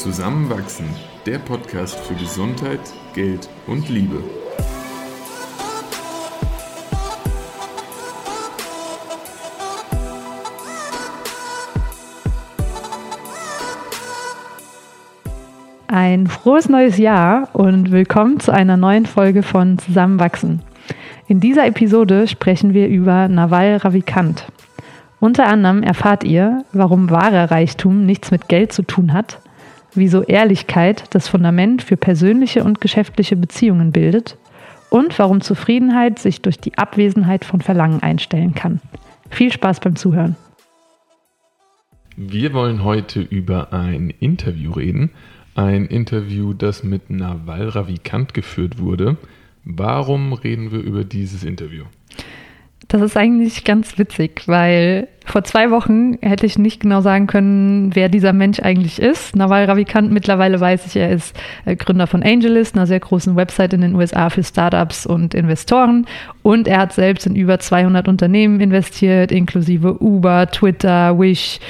Zusammenwachsen, der Podcast für Gesundheit, Geld und Liebe. Ein frohes neues Jahr und willkommen zu einer neuen Folge von Zusammenwachsen. In dieser Episode sprechen wir über Naval Ravikant. Unter anderem erfahrt ihr, warum wahrer Reichtum nichts mit Geld zu tun hat, wieso Ehrlichkeit das Fundament für persönliche und geschäftliche Beziehungen bildet und warum Zufriedenheit sich durch die Abwesenheit von Verlangen einstellen kann. Viel Spaß beim Zuhören. Wir wollen heute über ein Interview reden. Ein Interview, das mit Naval Ravikant geführt wurde. Warum reden wir über dieses Interview? Das ist eigentlich ganz witzig, weil vor zwei Wochen hätte ich nicht genau sagen können, wer dieser Mensch eigentlich ist. Nawal Ravikant, mittlerweile weiß ich, er ist äh, Gründer von Angelist, einer sehr großen Website in den USA für Startups und Investoren. Und er hat selbst in über 200 Unternehmen investiert, inklusive Uber, Twitter, Wish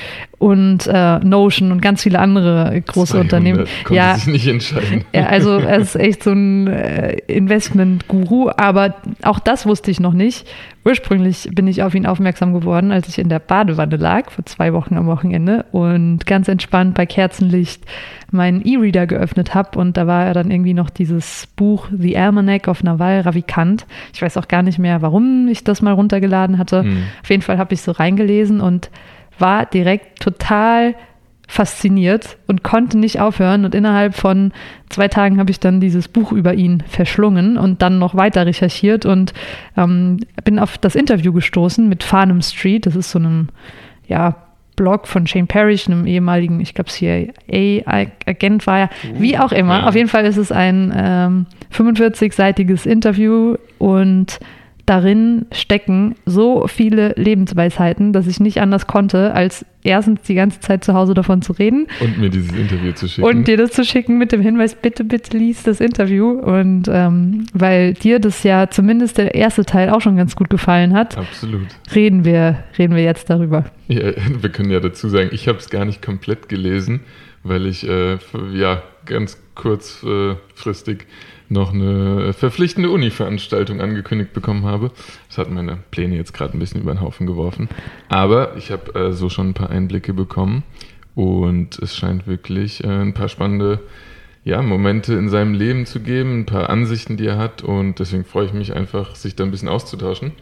und äh, Notion und ganz viele andere große 200, Unternehmen. Ja, sich nicht entscheiden. Ja, also er ist echt so ein äh, Investment-Guru, aber auch das wusste ich noch nicht. Ursprünglich bin ich auf ihn aufmerksam geworden, als ich in der Badewanne lag, vor zwei Wochen am Wochenende und ganz entspannt bei Kerzenlicht meinen E-Reader geöffnet habe und da war dann irgendwie noch dieses Buch The Almanac of Naval Ravikant. Ich weiß auch gar nicht mehr, warum ich das mal runtergeladen hatte. Hm. Auf jeden Fall habe ich so reingelesen und war direkt total fasziniert und konnte nicht aufhören. Und innerhalb von zwei Tagen habe ich dann dieses Buch über ihn verschlungen und dann noch weiter recherchiert und ähm, bin auf das Interview gestoßen mit Farnham Street. Das ist so einem, ja, Blog von Shane Parrish, einem ehemaligen, ich glaube, CIA-Agent war er. Wie auch immer. Ja. Auf jeden Fall ist es ein ähm, 45-seitiges Interview und darin stecken so viele Lebensweisheiten, dass ich nicht anders konnte, als erstens die ganze Zeit zu Hause davon zu reden. Und mir dieses Interview zu schicken. Und dir das zu schicken mit dem Hinweis, bitte, bitte lies das Interview. Und ähm, weil dir das ja zumindest der erste Teil auch schon ganz gut gefallen hat, Absolut. Reden, wir, reden wir jetzt darüber. Ja, wir können ja dazu sagen, ich habe es gar nicht komplett gelesen, weil ich äh, ja ganz kurzfristig noch eine verpflichtende Uni-Veranstaltung angekündigt bekommen habe. Das hat meine Pläne jetzt gerade ein bisschen über den Haufen geworfen. Aber ich habe äh, so schon ein paar Einblicke bekommen und es scheint wirklich äh, ein paar spannende ja, Momente in seinem Leben zu geben, ein paar Ansichten, die er hat und deswegen freue ich mich einfach, sich da ein bisschen auszutauschen.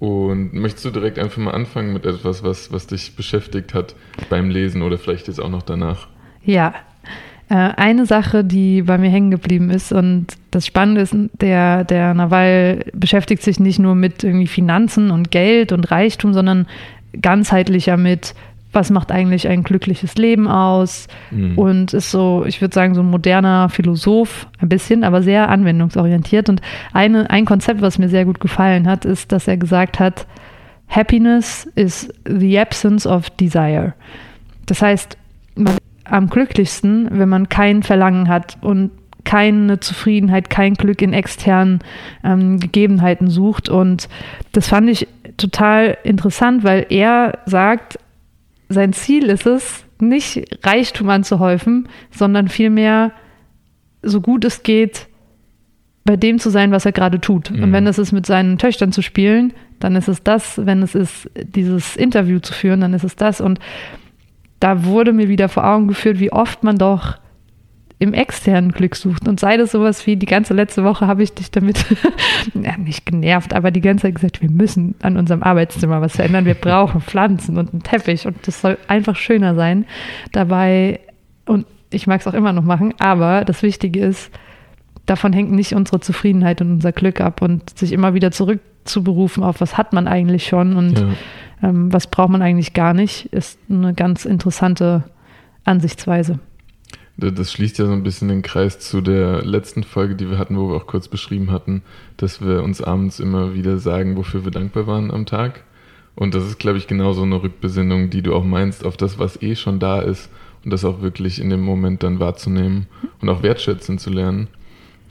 Und möchtest du direkt einfach mal anfangen mit etwas, was, was dich beschäftigt hat beim Lesen oder vielleicht jetzt auch noch danach? Ja, eine Sache, die bei mir hängen geblieben ist und das Spannende ist, der, der Nawal beschäftigt sich nicht nur mit irgendwie Finanzen und Geld und Reichtum, sondern ganzheitlicher mit, was macht eigentlich ein glückliches Leben aus mhm. und ist so, ich würde sagen, so ein moderner Philosoph, ein bisschen, aber sehr anwendungsorientiert. Und eine, ein Konzept, was mir sehr gut gefallen hat, ist, dass er gesagt hat, Happiness is the absence of desire. Das heißt, man am glücklichsten, wenn man kein Verlangen hat und keine Zufriedenheit, kein Glück in externen ähm, Gegebenheiten sucht. Und das fand ich total interessant, weil er sagt, sein Ziel ist es, nicht Reichtum anzuhäufen, sondern vielmehr, so gut es geht, bei dem zu sein, was er gerade tut. Mhm. Und wenn es ist, mit seinen Töchtern zu spielen, dann ist es das. Wenn es ist, dieses Interview zu führen, dann ist es das. Und da wurde mir wieder vor Augen geführt, wie oft man doch im externen Glück sucht. Und sei das sowas wie, die ganze letzte Woche habe ich dich damit, ja, nicht genervt, aber die ganze Zeit gesagt, wir müssen an unserem Arbeitszimmer was verändern. Wir brauchen Pflanzen und einen Teppich und das soll einfach schöner sein. Dabei, und ich mag es auch immer noch machen, aber das Wichtige ist, davon hängt nicht unsere Zufriedenheit und unser Glück ab und sich immer wieder zurückzuberufen auf, was hat man eigentlich schon und ja ähm, was braucht man eigentlich gar nicht, ist eine ganz interessante Ansichtsweise. Das schließt ja so ein bisschen den Kreis zu der letzten Folge, die wir hatten, wo wir auch kurz beschrieben hatten, dass wir uns abends immer wieder sagen, wofür wir dankbar waren am Tag. Und das ist, glaube ich, genau so eine Rückbesinnung, die du auch meinst, auf das, was eh schon da ist und das auch wirklich in dem Moment dann wahrzunehmen und auch wertschätzen zu lernen.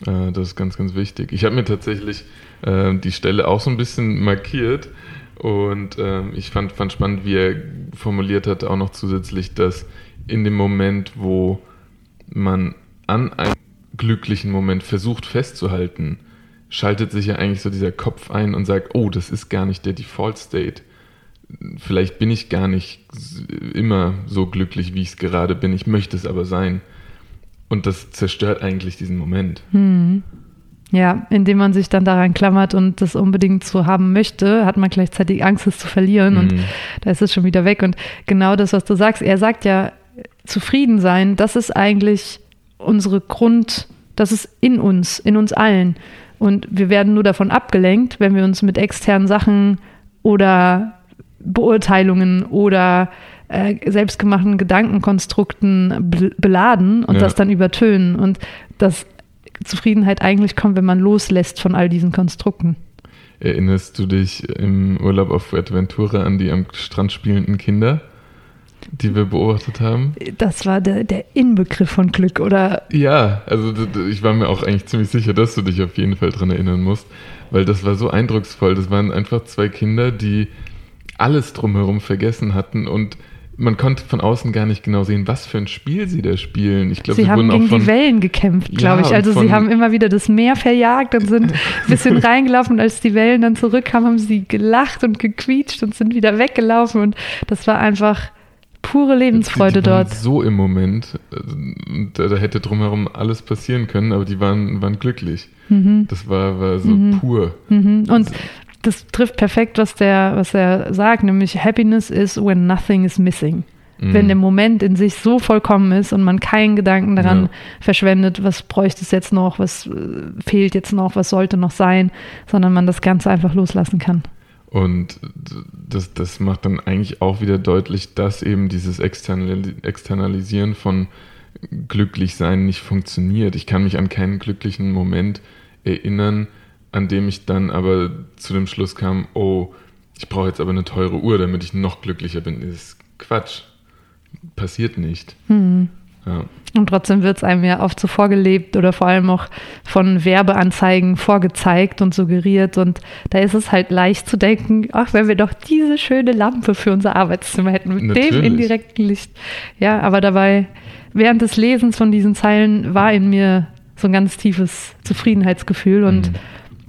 Äh, das ist ganz, ganz wichtig. Ich habe mir tatsächlich äh, die Stelle auch so ein bisschen markiert, und ähm, ich fand, fand spannend, wie er formuliert hat, auch noch zusätzlich, dass in dem Moment, wo man an einem glücklichen Moment versucht festzuhalten, schaltet sich ja eigentlich so dieser Kopf ein und sagt, oh, das ist gar nicht der Default State. Vielleicht bin ich gar nicht immer so glücklich, wie ich es gerade bin. Ich möchte es aber sein. Und das zerstört eigentlich diesen Moment. Hm. Ja, indem man sich dann daran klammert und das unbedingt so haben möchte, hat man gleichzeitig Angst, es zu verlieren mhm. und da ist es schon wieder weg. Und genau das, was du sagst, er sagt ja, zufrieden sein, das ist eigentlich unsere Grund, das ist in uns, in uns allen. Und wir werden nur davon abgelenkt, wenn wir uns mit externen Sachen oder Beurteilungen oder äh, selbstgemachten Gedankenkonstrukten beladen und ja. das dann übertönen. Und dass Zufriedenheit eigentlich kommt, wenn man loslässt von all diesen Konstrukten. Erinnerst du dich im Urlaub auf Fuerteventura an die am Strand spielenden Kinder? die wir beobachtet haben. Das war der, der Inbegriff von Glück, oder? Ja, also ich war mir auch eigentlich ziemlich sicher, dass du dich auf jeden Fall daran erinnern musst, weil das war so eindrucksvoll. Das waren einfach zwei Kinder, die alles drumherum vergessen hatten und man konnte von außen gar nicht genau sehen, was für ein Spiel sie da spielen. Ich glaube, sie, sie haben gegen von, die Wellen gekämpft, glaube ja, ich. Also sie haben immer wieder das Meer verjagt und sind ein bisschen reingelaufen. Und als die Wellen dann zurückkamen, haben sie gelacht und gequietscht und sind wieder weggelaufen. Und das war einfach pure Lebensfreude die, die dort. So im Moment, da, da, hätte drumherum alles passieren können, aber die waren, waren glücklich. Mhm. Das war, war so mhm. pur. Mhm. Und das trifft perfekt, was der, was er sagt, nämlich Happiness is when nothing is missing. Mhm. Wenn der Moment in sich so vollkommen ist und man keinen Gedanken daran ja. verschwendet, was bräuchte es jetzt noch, was äh, fehlt jetzt noch, was sollte noch sein, sondern man das Ganze einfach loslassen kann. Und das, das macht dann eigentlich auch wieder deutlich, dass eben dieses Externalisieren von Glücklichsein nicht funktioniert. Ich kann mich an keinen glücklichen Moment erinnern, an dem ich dann aber zu dem Schluss kam, oh, ich brauche jetzt aber eine teure Uhr, damit ich noch glücklicher bin. Das ist Quatsch. Passiert nicht. Hm. Ja. Und trotzdem wird es einem ja oft so vorgelebt oder vor allem auch von Werbeanzeigen vorgezeigt und suggeriert. Und da ist es halt leicht zu denken, ach, wenn wir doch diese schöne Lampe für unser Arbeitszimmer hätten, mit Natürlich. dem indirekten Licht. Ja, aber dabei, während des Lesens von diesen Zeilen war in mir so ein ganz tiefes Zufriedenheitsgefühl. Und mhm.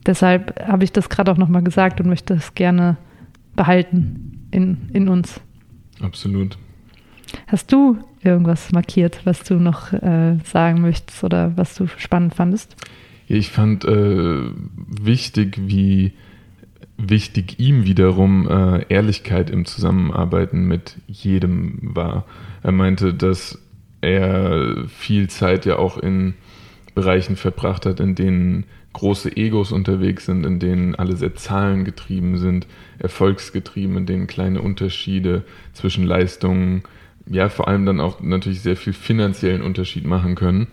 Deshalb habe ich das gerade auch nochmal gesagt und möchte es gerne behalten in, in uns. Absolut. Hast du irgendwas markiert, was du noch äh, sagen möchtest oder was du spannend fandest? Ich fand äh, wichtig, wie wichtig ihm wiederum äh, Ehrlichkeit im Zusammenarbeiten mit jedem war. Er meinte, dass er viel Zeit ja auch in Bereichen verbracht hat, in denen große Egos unterwegs sind, in denen alle sehr zahlengetrieben sind, erfolgsgetrieben, in denen kleine Unterschiede zwischen Leistungen ja vor allem dann auch natürlich sehr viel finanziellen Unterschied machen können.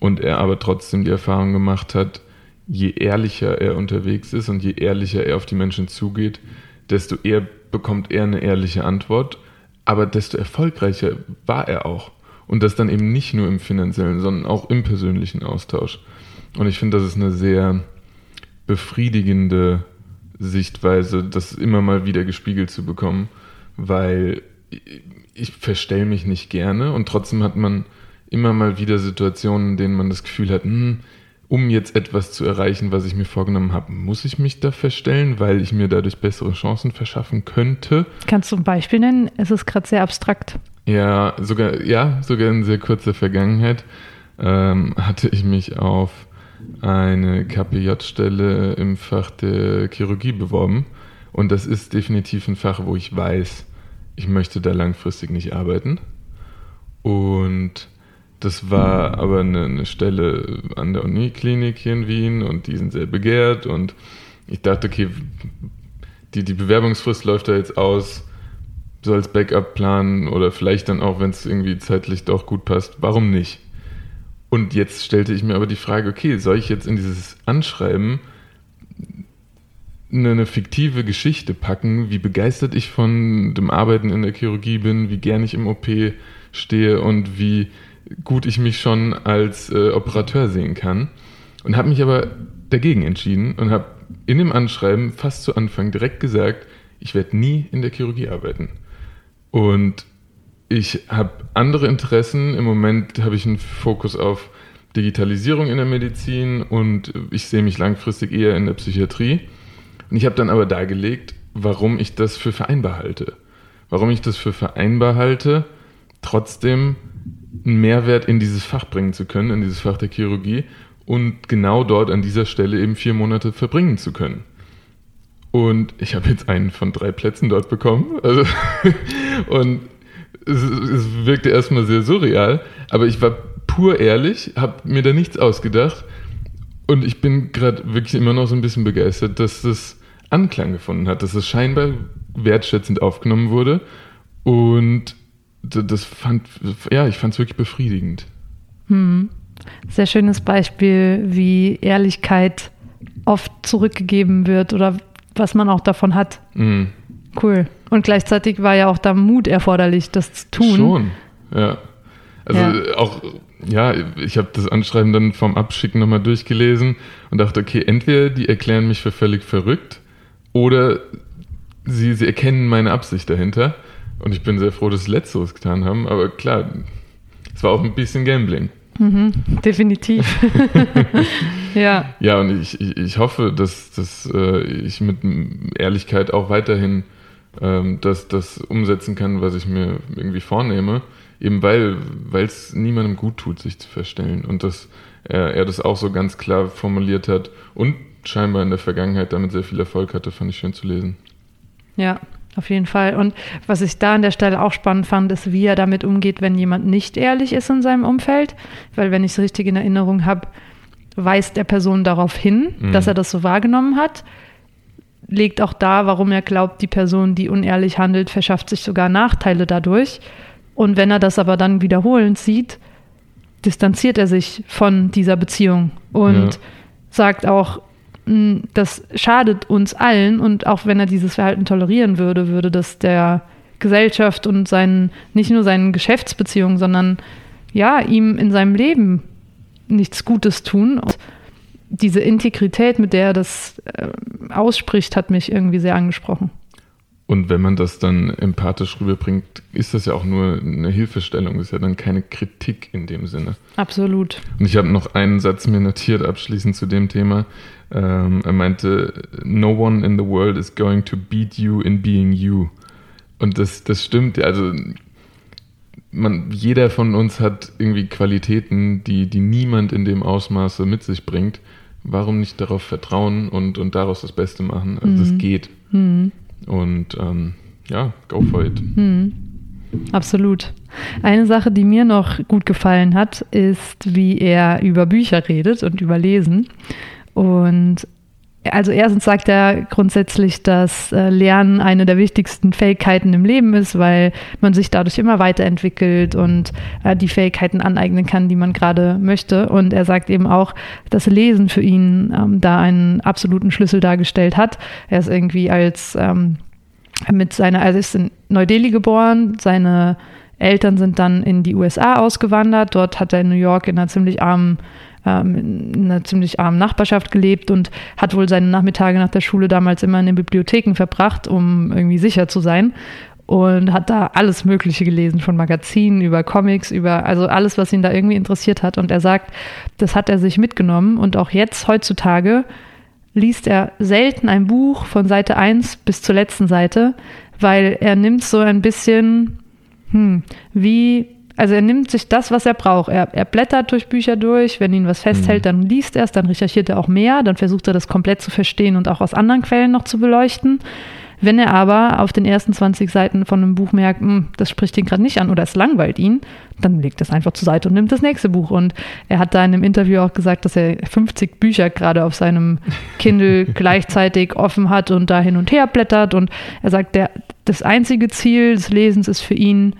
Und er aber trotzdem die Erfahrung gemacht hat, je ehrlicher er unterwegs ist und je ehrlicher er auf die Menschen zugeht, desto eher bekommt er eine ehrliche Antwort, aber desto erfolgreicher war er auch. Und das dann eben nicht nur im finanziellen, sondern auch im persönlichen Austausch. Und ich finde, das ist eine sehr befriedigende Sichtweise, das immer mal wieder gespiegelt zu bekommen, weil ich verstelle mich nicht gerne und trotzdem hat man immer mal wieder Situationen, in denen man das Gefühl hat, hm, um jetzt etwas zu erreichen, was ich mir vorgenommen habe, muss ich mich da verstellen, weil ich mir dadurch bessere Chancen verschaffen könnte. Kannst du ein Beispiel nennen? Es ist gerade sehr abstrakt. Ja, sogar, ja, sogar in sehr kurzer Vergangenheit ähm, hatte ich mich auf eine KPJ-Stelle im Fach der Chirurgie beworben. Und das ist definitiv ein Fach, wo ich weiß, ich möchte da langfristig nicht arbeiten. Und das war aber eine, eine, Stelle an der Uniklinik hier in Wien und die sind sehr begehrt. Und ich dachte, okay, die, die Bewerbungsfrist läuft da jetzt aus, so als Backup-Plan oder vielleicht dann auch, wenn es irgendwie zeitlich doch gut passt, warum nicht? Und jetzt stellte ich mir aber die Frage, okay, soll ich jetzt in dieses Anschreiben eine, eine, fiktive Geschichte packen, wie begeistert ich von dem Arbeiten in der Chirurgie bin, wie gern ich im OP stehe und wie gut ich mich schon als äh, Operateur sehen kann. Und habe mich aber dagegen entschieden und habe in dem Anschreiben fast zu Anfang direkt gesagt, ich werde nie in der Chirurgie arbeiten. Und ich habe andere Interessen. Im Moment habe ich einen Fokus auf Digitalisierung in der Medizin und ich sehe mich langfristig eher in der Psychiatrie. Und ich habe dann aber dargelegt, warum ich das für vereinbar halte. Warum ich das für vereinbar halte, trotzdem einen Mehrwert in dieses Fach bringen zu können, in dieses Fach der Chirurgie und genau dort an dieser Stelle eben vier Monate verbringen zu können. Und ich habe jetzt einen von drei Plätzen dort bekommen. Also und es, es wirkte erstmal sehr surreal, aber ich war pur ehrlich, habe mir da nichts ausgedacht und ich bin gerade wirklich immer noch so ein bisschen begeistert, dass das Anklang gefunden hat, dass es scheinbar wertschätzend aufgenommen wurde und das fand, ja, ich fand es wirklich befriedigend. Hm. Sehr schönes Beispiel, wie Ehrlichkeit oft zurückgegeben wird oder was man auch davon hat. Mhm. Cool. Und gleichzeitig war ja auch da Mut erforderlich, das zu tun. Schon, ja. Also ja. auch, ja, ich habe das Anschreiben dann vom Abschicken nochmal durchgelesen und dachte, okay, entweder die erklären mich für völlig verrückt oder sie, sie erkennen meine Absicht dahinter. Und ich bin sehr froh, dass sie Letzteres getan haben. Aber klar, es war auch ein bisschen Gambling. Mhm, definitiv. ja. Ja, und ich, ich, ich hoffe, dass, dass äh, ich mit Ehrlichkeit auch weiterhin ähm, das, das umsetzen kann, was ich mir irgendwie vornehme. Eben weil es niemandem gut tut, sich zu verstellen. Und dass er, er das auch so ganz klar formuliert hat und scheinbar in der Vergangenheit damit sehr viel Erfolg hatte, fand ich schön zu lesen. Ja, auf jeden Fall. Und was ich da an der Stelle auch spannend fand, ist, wie er damit umgeht, wenn jemand nicht ehrlich ist in seinem Umfeld. Weil, wenn ich es richtig in Erinnerung habe, weist der Person darauf hin, mhm. dass er das so wahrgenommen hat. Legt auch da, warum er glaubt, die Person, die unehrlich handelt, verschafft sich sogar Nachteile dadurch. Und wenn er das aber dann wiederholend sieht, distanziert er sich von dieser Beziehung und ja. sagt auch, das schadet uns allen und auch wenn er dieses Verhalten tolerieren würde, würde das der Gesellschaft und seinen, nicht nur seinen Geschäftsbeziehungen, sondern ja, ihm in seinem Leben nichts Gutes tun. Und diese Integrität, mit der er das äh, ausspricht, hat mich irgendwie sehr angesprochen. Und wenn man das dann empathisch rüberbringt, ist das ja auch nur eine Hilfestellung, ist ja dann keine Kritik in dem Sinne. Absolut. Und ich habe noch einen Satz mir notiert abschließend zu dem Thema. Ähm, er meinte, No one in the world is going to beat you in being you. Und das, das stimmt, also man, jeder von uns hat irgendwie Qualitäten, die, die niemand in dem Ausmaße mit sich bringt. Warum nicht darauf vertrauen und, und daraus das Beste machen? Also mhm. das geht. Mhm. Und ähm, ja, go for it. Mhm. Absolut. Eine Sache, die mir noch gut gefallen hat, ist, wie er über Bücher redet und über Lesen. Und also erstens sagt er grundsätzlich, dass äh, Lernen eine der wichtigsten Fähigkeiten im Leben ist, weil man sich dadurch immer weiterentwickelt und äh, die Fähigkeiten aneignen kann, die man gerade möchte. Und er sagt eben auch, dass Lesen für ihn ähm, da einen absoluten Schlüssel dargestellt hat. Er ist irgendwie als ähm, mit seiner, also ist in Neu-Delhi geboren, seine Eltern sind dann in die USA ausgewandert. Dort hat er in New York in einer ziemlich armen ähm, in einer ziemlich armen Nachbarschaft gelebt und hat wohl seine Nachmittage nach der Schule damals immer in den Bibliotheken verbracht, um irgendwie sicher zu sein. Und hat da alles Mögliche gelesen, von Magazinen über Comics, über, also alles, was ihn da irgendwie interessiert hat. Und er sagt, das hat er sich mitgenommen. Und auch jetzt, heutzutage, liest er selten ein Buch von Seite 1 bis zur letzten Seite, weil er nimmt so ein bisschen, hm, wie also er nimmt sich das, was er braucht. Er, er blättert durch Bücher durch, wenn ihn was festhält, mhm. dann liest er es, dann recherchiert er auch mehr, dann versucht er das komplett zu verstehen und auch aus anderen Quellen noch zu beleuchten. Wenn er aber auf den ersten 20 Seiten von einem Buch merkt, hm, das spricht ihn gerade nicht an oder es langweilt ihn, dann legt er es einfach zur Seite und nimmt das nächste Buch. Und er hat da in einem Interview auch gesagt, dass er 50 Bücher gerade auf seinem Kindle gleichzeitig offen hat und da hin und her blättert. Und er sagt, der, das einzige Ziel des Lesens ist für ihn,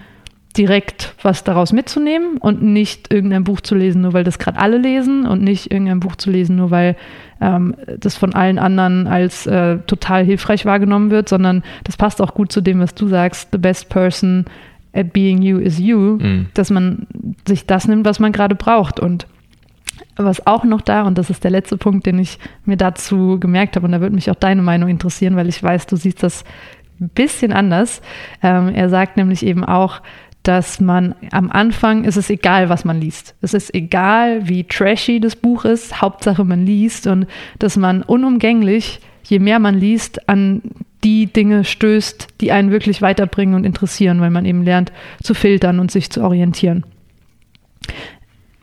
direkt was daraus mitzunehmen und nicht irgendein Buch zu lesen, nur weil das gerade alle lesen und nicht irgendein Buch zu lesen, nur weil ähm, das von allen anderen als äh, total hilfreich wahrgenommen wird, sondern das passt auch gut zu dem, was du sagst, the best person at being you is you, mhm. dass man sich das nimmt, was man gerade braucht und was auch noch da, und das ist der letzte Punkt, den ich mir dazu gemerkt habe, und da würde mich auch deine Meinung interessieren, weil ich weiß, du siehst das ein bisschen anders. Ähm, er sagt nämlich eben auch, dass man am Anfang ist es egal, was man liest. Es ist egal, wie trashy das Buch ist, Hauptsache man liest und dass man unumgänglich, je mehr man liest, an die Dinge stößt, die einen wirklich weiterbringen und interessieren, weil man eben lernt zu filtern und sich zu orientieren.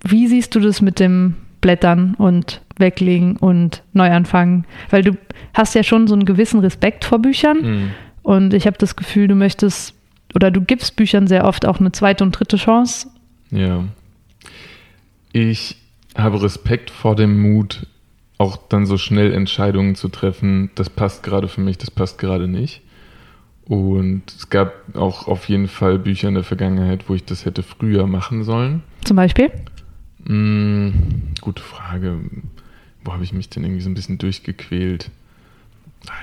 Wie siehst du das mit dem Blättern und Weglegen und Neuanfangen? Weil du hast ja schon so einen gewissen Respekt vor Büchern mhm. und ich habe das Gefühl, du möchtest oder du gibst Büchern sehr oft auch eine zweite und dritte Chance. Ja. Ich habe Respekt vor dem Mut, auch dann so schnell Entscheidungen zu treffen, das passt gerade für mich, das passt gerade nicht. Und es gab auch auf jeden Fall Bücher in der Vergangenheit, wo ich das hätte früher machen sollen. Zum Beispiel? Hm, gute Frage. Wo habe ich mich denn irgendwie so ein bisschen durchgequält?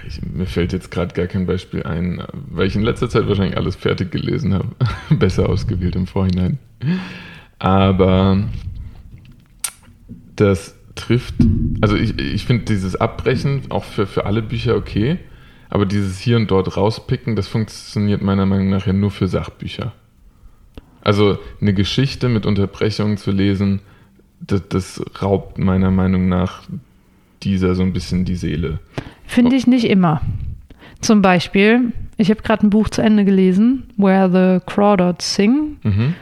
Ich, mir fällt jetzt gerade gar kein Beispiel ein, weil ich in letzter Zeit wahrscheinlich alles fertig gelesen habe. Besser ausgewählt im Vorhinein. Aber das trifft, also ich, ich finde dieses Abbrechen auch für, für alle Bücher okay, aber dieses hier und dort rauspicken, das funktioniert meiner Meinung nach ja nur für Sachbücher. Also eine Geschichte mit Unterbrechungen zu lesen, das, das raubt meiner Meinung nach dieser so ein bisschen die Seele. Finde ich nicht immer. Zum Beispiel, ich habe gerade ein Buch zu Ende gelesen, Where the Crawdads Sing. Mhm.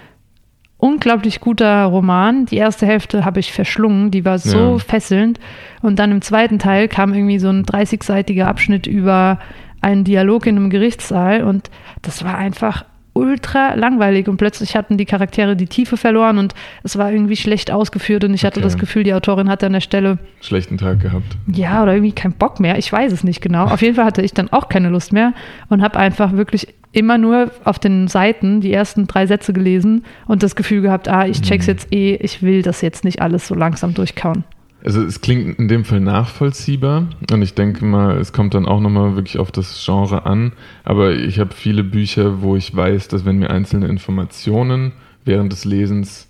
Unglaublich guter Roman. Die erste Hälfte habe ich verschlungen, die war so ja. fesselnd. Und dann im zweiten Teil kam irgendwie so ein 30-seitiger Abschnitt über einen Dialog in einem Gerichtssaal und das war einfach ultra langweilig und plötzlich hatten die Charaktere die Tiefe verloren und es war irgendwie schlecht ausgeführt und ich hatte okay. das Gefühl, die Autorin hatte an der Stelle schlechten Tag gehabt. Ja, oder irgendwie keinen Bock mehr. Ich weiß es nicht genau. Auf jeden Fall hatte ich dann auch keine Lust mehr und habe einfach wirklich immer nur auf den Seiten die ersten drei Sätze gelesen und das Gefühl gehabt, ah, ich check's mhm. jetzt eh, ich will das jetzt nicht alles so langsam durchkauen. Also es klingt in dem Fall nachvollziehbar und ich denke mal, es kommt dann auch nochmal wirklich auf das Genre an. Aber ich habe viele Bücher, wo ich weiß, dass wenn mir einzelne Informationen während des Lesens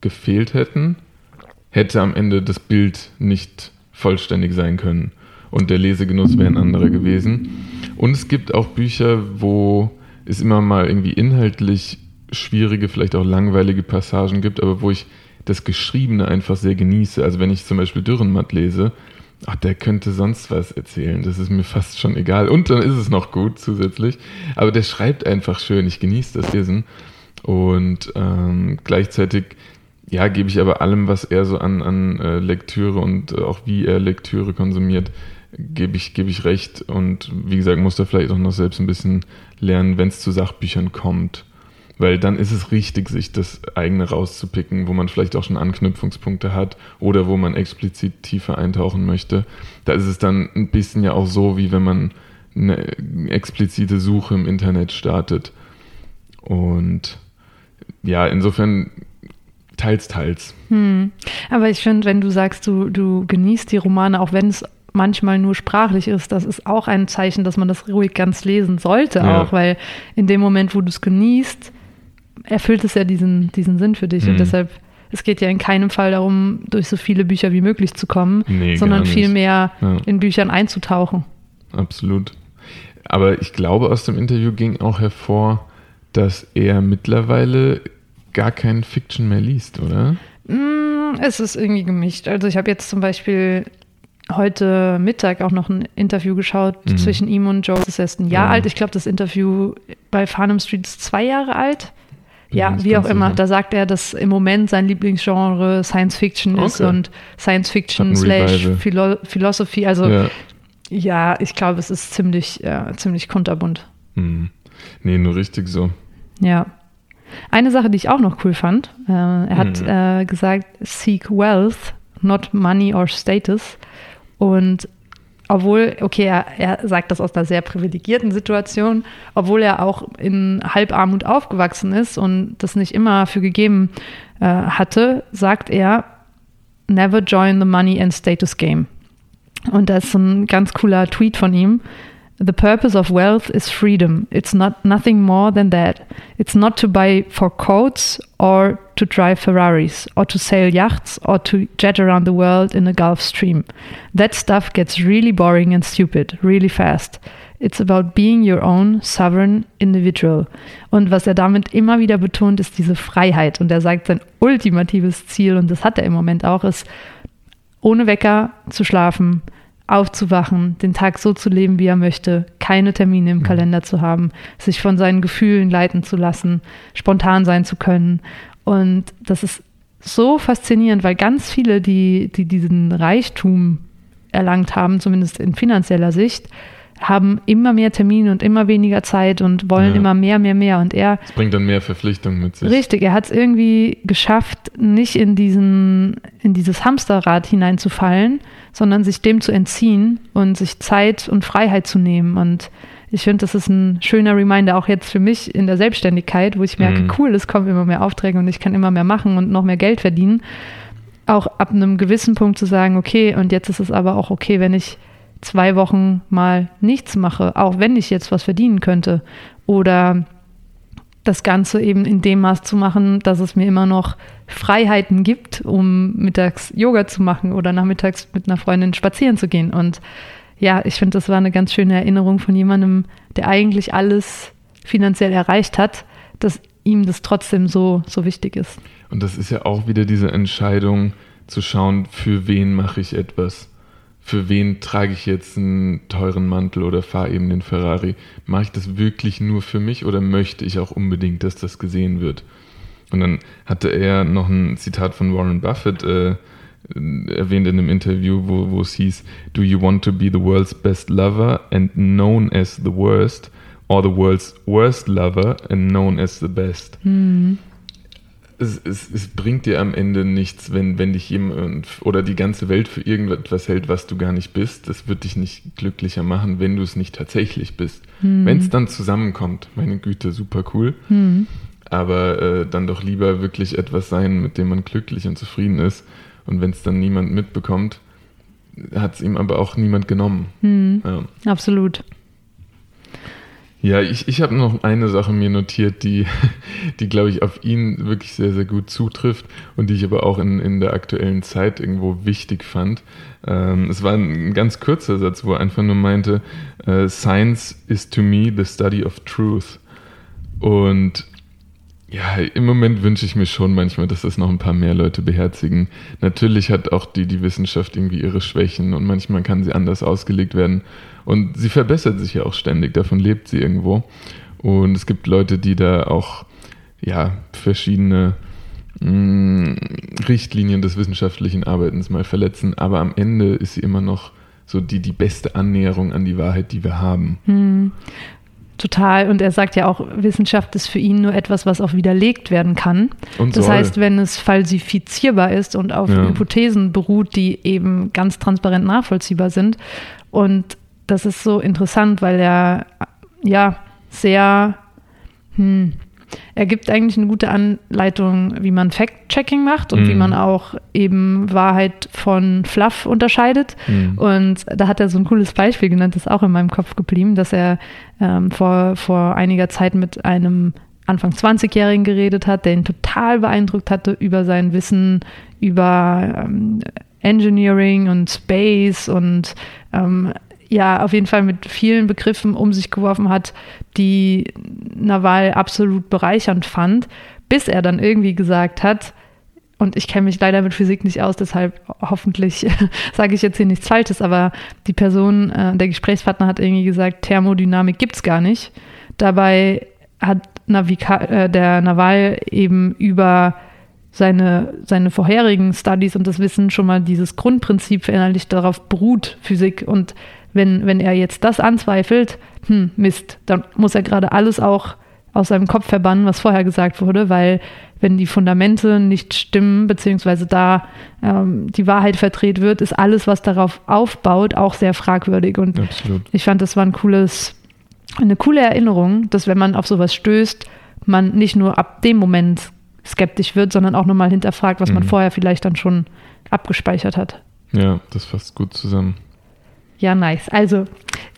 gefehlt hätten, hätte am Ende das Bild nicht vollständig sein können und der Lesegenuss wäre ein anderer gewesen. Und es gibt auch Bücher, wo es immer mal irgendwie inhaltlich schwierige, vielleicht auch langweilige Passagen gibt, aber wo ich das Geschriebene einfach sehr genieße. Also wenn ich zum Beispiel Dürrenmatt lese, ach, der könnte sonst was erzählen. Das ist mir fast schon egal. Und dann ist es noch gut zusätzlich. Aber der schreibt einfach schön. Ich genieße das Lesen. Und ähm, gleichzeitig, ja, gebe ich aber allem, was er so an, an äh, Lektüre und äh, auch wie er Lektüre konsumiert, gebe ich, gebe ich recht. Und wie gesagt, muss da vielleicht auch noch selbst ein bisschen lernen, wenn es zu Sachbüchern kommt. Weil dann ist es richtig, sich das eigene rauszupicken, wo man vielleicht auch schon Anknüpfungspunkte hat oder wo man explizit tiefer eintauchen möchte. Da ist es dann ein bisschen ja auch so, wie wenn man eine explizite Suche im Internet startet. Und ja, insofern teils, teils. Hm. Aber ich finde, wenn du sagst, du, du genießt die Romane, auch wenn es manchmal nur sprachlich ist, das ist auch ein Zeichen, dass man das ruhig ganz lesen sollte, ja. auch, weil in dem Moment, wo du es genießt, erfüllt es ja diesen, diesen Sinn für dich. Mhm. Und deshalb, es geht ja in keinem Fall darum, durch so viele Bücher wie möglich zu kommen, nee, sondern vielmehr ja. in Büchern einzutauchen. Absolut. Aber ich glaube, aus dem Interview ging auch hervor, dass er mittlerweile gar kein Fiction mehr liest, oder? Mm, es ist irgendwie gemischt. Also ich habe jetzt zum Beispiel heute Mittag auch noch ein Interview geschaut mhm. zwischen ihm und Joe. Das ist erst ein Jahr ja. alt. Ich glaube, das Interview bei Farnham Street ist zwei Jahre alt ja, wie auch immer. Sicher. Da sagt er, dass im Moment sein Lieblingsgenre Science Fiction okay. ist und Science Fiction slash Philo Philosophy. Also ja. ja, ich glaube, es ist ziemlich, ja, ziemlich kunterbunt. Hm. Nee, nur richtig so. Ja. Eine Sache, die ich auch noch cool fand, äh, er hat hm. äh, gesagt, seek wealth, not money or status. Und obwohl, okay, er, er, sagt das aus einer sehr privilegierten Situation, obwohl er auch in Halbarmut aufgewachsen ist und das nicht immer für gegeben äh, hatte, sagt er, never join the money and status game. Und das ist ein ganz cooler Tweet von ihm. The purpose of wealth is freedom. It's not nothing more than that. It's not to buy for coats or to drive Ferraris or to sail yachts or to jet around the world in a Gulf Stream. That stuff gets really boring and stupid really fast. It's about being your own sovereign individual. Und was er damit immer wieder betont, ist diese Freiheit. Und er sagt, sein ultimatives Ziel, und das hat er im Moment auch, ist, ohne Wecker zu schlafen, aufzuwachen, den Tag so zu leben, wie er möchte, keine Termine im mhm. Kalender zu haben, sich von seinen Gefühlen leiten zu lassen, spontan sein zu können. Und das ist so faszinierend, weil ganz viele, die, die diesen Reichtum erlangt haben, zumindest in finanzieller Sicht, haben immer mehr Termine und immer weniger Zeit und wollen ja. immer mehr, mehr, mehr. Und er. Das bringt dann mehr Verpflichtungen mit sich. Richtig, er hat es irgendwie geschafft, nicht in diesen, in dieses Hamsterrad hineinzufallen, sondern sich dem zu entziehen und sich Zeit und Freiheit zu nehmen. Und ich finde, das ist ein schöner Reminder, auch jetzt für mich in der Selbstständigkeit, wo ich merke, mhm. cool, es kommen immer mehr Aufträge und ich kann immer mehr machen und noch mehr Geld verdienen. Auch ab einem gewissen Punkt zu sagen, okay, und jetzt ist es aber auch okay, wenn ich zwei Wochen mal nichts mache, auch wenn ich jetzt was verdienen könnte. Oder das Ganze eben in dem Maß zu machen, dass es mir immer noch Freiheiten gibt, um mittags Yoga zu machen oder nachmittags mit einer Freundin spazieren zu gehen. Und ja, ich finde, das war eine ganz schöne Erinnerung von jemandem, der eigentlich alles finanziell erreicht hat, dass ihm das trotzdem so, so wichtig ist. Und das ist ja auch wieder diese Entscheidung zu schauen, für wen mache ich etwas für wen trage ich jetzt einen teuren Mantel oder fahre eben den Ferrari? Mache ich das wirklich nur für mich oder möchte ich auch unbedingt, dass das gesehen wird? Und dann hatte er noch ein Zitat von Warren Buffett äh, erwähnt in einem Interview, wo, wo es hieß, Do you want to be the world's best lover and known as the worst or the world's worst lover and known as the best? Mhm es, es, es, bringt dir am Ende nichts, wenn, wenn dich jemand oder die ganze Welt für irgendetwas hält, was du gar nicht bist. Das wird dich nicht glücklicher machen, wenn du es nicht tatsächlich bist. Hm. Wenn es dann zusammenkommt, meine Güte, super cool. Hm. Aber äh, dann doch lieber wirklich etwas sein, mit dem man glücklich und zufrieden ist. Und wenn es dann niemand mitbekommt, hat es ihm aber auch niemand genommen. Hm. Ja. Absolut. Ja, ich, ich habe noch eine Sache mir notiert, die, die glaube ich, auf ihn wirklich sehr, sehr gut zutrifft und die ich aber auch in, in der aktuellen Zeit irgendwo wichtig fand. Ähm, es war ein ganz kurzer Satz, wo er einfach nur meinte, äh, Science is to me the study of truth. Und ja, im Moment wünsche ich mir schon manchmal, dass das noch ein paar mehr Leute beherzigen. Natürlich hat auch die, die Wissenschaft irgendwie ihre Schwächen und manchmal kann sie anders ausgelegt werden. Und sie verbessert sich ja auch ständig, davon lebt sie irgendwo. Und es gibt Leute, die da auch ja, verschiedene mh, mm, Richtlinien des wissenschaftlichen Arbeitens mal verletzen, aber am Ende ist sie immer noch so die, die beste Annäherung an die Wahrheit, die wir haben. Hm. Total. Und er sagt ja auch, Wissenschaft ist für ihn nur etwas, was auch widerlegt werden kann. Und das soll. heißt, wenn es falsifizierbar ist und auf ja. Hypothesen beruht, die eben ganz transparent nachvollziehbar sind und das ist so interessant, weil er ja sehr, hm, er gibt eigentlich eine gute Anleitung, wie man Fact-Checking macht und mm. wie mhm. man auch eben Wahrheit von Fluff unterscheidet. Mm. Und da hat er so ein cooles Beispiel genannt, das ist auch in meinem Kopf geblieben, dass er ähm, vor, vor einiger Zeit mit einem Anfang 20-Jährigen geredet hat, der ihn total beeindruckt hatte über sein Wissen über ähm, Engineering und Space und ähm, ja auf jeden Fall mit vielen Begriffen um sich geworfen hat, die Nawal absolut bereichernd fand, bis er dann irgendwie gesagt hat, und ich kenne mich leider mit Physik nicht aus, deshalb hoffentlich sage ich jetzt hier nichts Falsches, aber die Person, äh, der Gesprächspartner hat irgendwie gesagt, Thermodynamik gibt es gar nicht. Dabei hat Navika, äh, der Nawal eben über seine, seine vorherigen Studies und das Wissen schon mal dieses Grundprinzip verinnerlicht, darauf beruht Physik und wenn, wenn er jetzt das anzweifelt, hm, Mist, dann muss er gerade alles auch aus seinem Kopf verbannen, was vorher gesagt wurde, weil wenn die Fundamente nicht stimmen, beziehungsweise da ähm, die Wahrheit verdreht wird, ist alles, was darauf aufbaut, auch sehr fragwürdig. Und Absolut. ich fand, das war ein cooles, eine coole Erinnerung, dass wenn man auf sowas stößt, man nicht nur ab dem Moment skeptisch wird, sondern auch nochmal hinterfragt, was mhm. man vorher vielleicht dann schon abgespeichert hat. Ja, das fasst gut zusammen. Ja, nice. Also,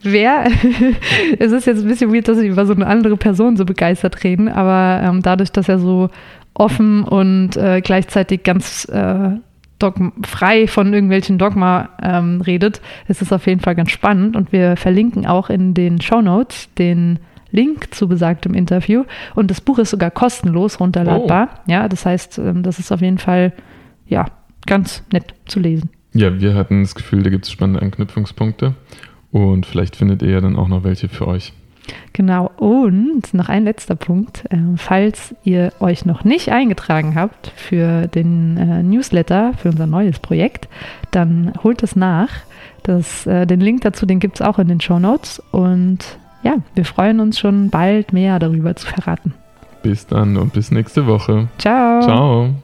wer, es ist jetzt ein bisschen weird, dass wir über so eine andere Person so begeistert reden, aber ähm, dadurch, dass er so offen und äh, gleichzeitig ganz äh, frei von irgendwelchen Dogma ähm, redet, ist es auf jeden Fall ganz spannend und wir verlinken auch in den Show Notes den Link zu besagtem Interview und das Buch ist sogar kostenlos runterladbar. Oh. Ja, das heißt, ähm, das ist auf jeden Fall ja ganz nett zu lesen. Ja, wir hatten das Gefühl, da gibt es spannende Anknüpfungspunkte und vielleicht findet ihr ja dann auch noch welche für euch. Genau, und noch ein letzter Punkt. Äh, falls ihr euch noch nicht eingetragen habt für den äh, Newsletter, für unser neues Projekt, dann holt es nach. Das, äh, den Link dazu, den gibt es auch in den Show Notes. Und ja, wir freuen uns schon bald mehr darüber zu verraten. Bis dann und bis nächste Woche. Ciao. Ciao.